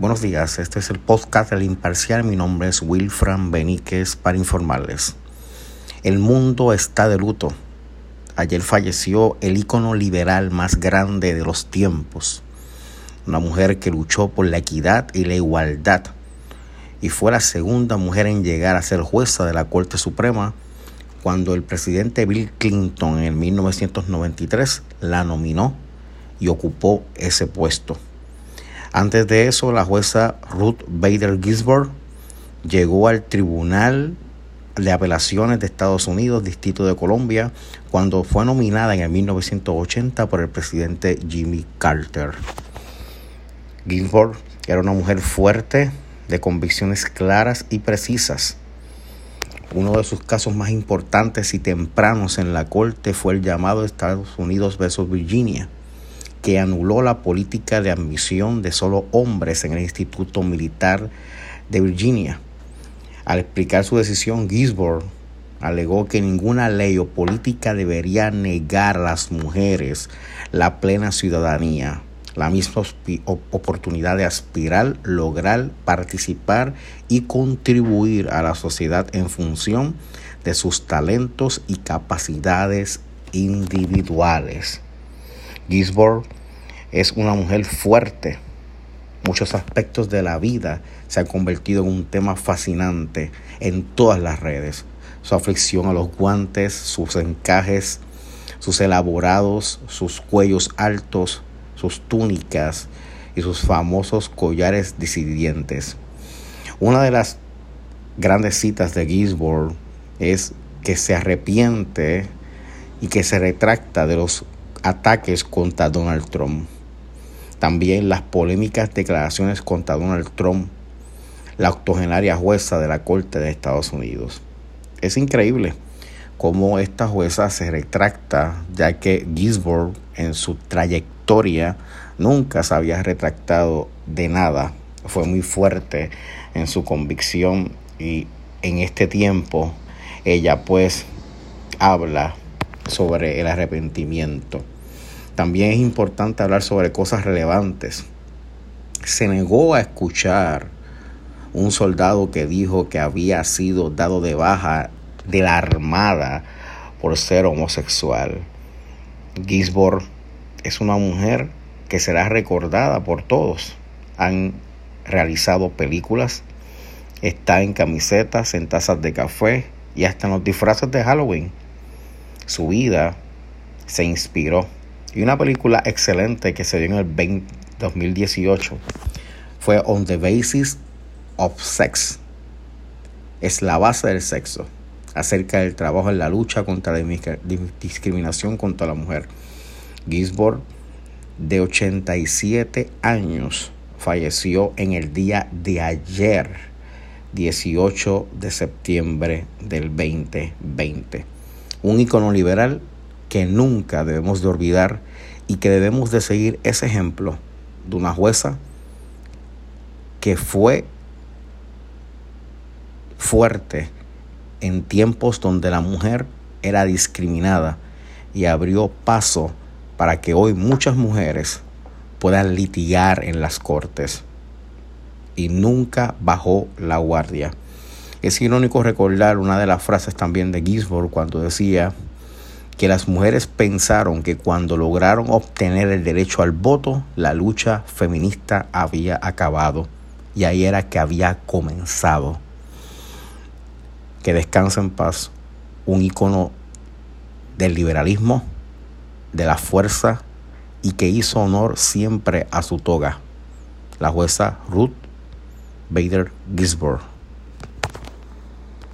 Buenos días, este es el podcast del Imparcial. Mi nombre es Wilfran Beníquez para informarles. El mundo está de luto. Ayer falleció el ícono liberal más grande de los tiempos. Una mujer que luchó por la equidad y la igualdad y fue la segunda mujer en llegar a ser jueza de la Corte Suprema cuando el presidente Bill Clinton en 1993 la nominó y ocupó ese puesto. Antes de eso, la jueza Ruth Bader Ginsburg llegó al Tribunal de Apelaciones de Estados Unidos, Distrito de Colombia, cuando fue nominada en el 1980 por el presidente Jimmy Carter. Ginsburg era una mujer fuerte, de convicciones claras y precisas. Uno de sus casos más importantes y tempranos en la corte fue el llamado Estados Unidos versus Virginia que anuló la política de admisión de solo hombres en el Instituto Militar de Virginia. Al explicar su decisión, Gisborne alegó que ninguna ley o política debería negar a las mujeres la plena ciudadanía, la misma oportunidad de aspirar, lograr, participar y contribuir a la sociedad en función de sus talentos y capacidades individuales. Gisborne es una mujer fuerte. Muchos aspectos de la vida se han convertido en un tema fascinante en todas las redes. Su aflicción a los guantes, sus encajes, sus elaborados, sus cuellos altos, sus túnicas y sus famosos collares disidentes. Una de las grandes citas de Gisborne es que se arrepiente y que se retracta de los ataques contra Donald Trump. También las polémicas declaraciones contra Donald Trump, la octogenaria jueza de la Corte de Estados Unidos. Es increíble cómo esta jueza se retracta, ya que Gisborne en su trayectoria nunca se había retractado de nada. Fue muy fuerte en su convicción y en este tiempo ella pues habla sobre el arrepentimiento. También es importante hablar sobre cosas relevantes. Se negó a escuchar un soldado que dijo que había sido dado de baja de la armada por ser homosexual. Gisborne es una mujer que será recordada por todos. Han realizado películas, está en camisetas, en tazas de café y hasta en los disfraces de Halloween. Su vida se inspiró y una película excelente que se dio en el 2018 fue On the Basis of Sex. Es la base del sexo, acerca del trabajo en la lucha contra la discriminación contra la mujer. Gisborne, de 87 años, falleció en el día de ayer, 18 de septiembre del 2020. Un icono liberal que nunca debemos de olvidar y que debemos de seguir ese ejemplo de una jueza que fue fuerte en tiempos donde la mujer era discriminada y abrió paso para que hoy muchas mujeres puedan litigar en las cortes y nunca bajó la guardia. Es irónico recordar una de las frases también de Gisborne cuando decía que las mujeres pensaron que cuando lograron obtener el derecho al voto, la lucha feminista había acabado. Y ahí era que había comenzado. Que descansa en paz un icono del liberalismo, de la fuerza y que hizo honor siempre a su toga, la jueza Ruth Bader Ginsburg.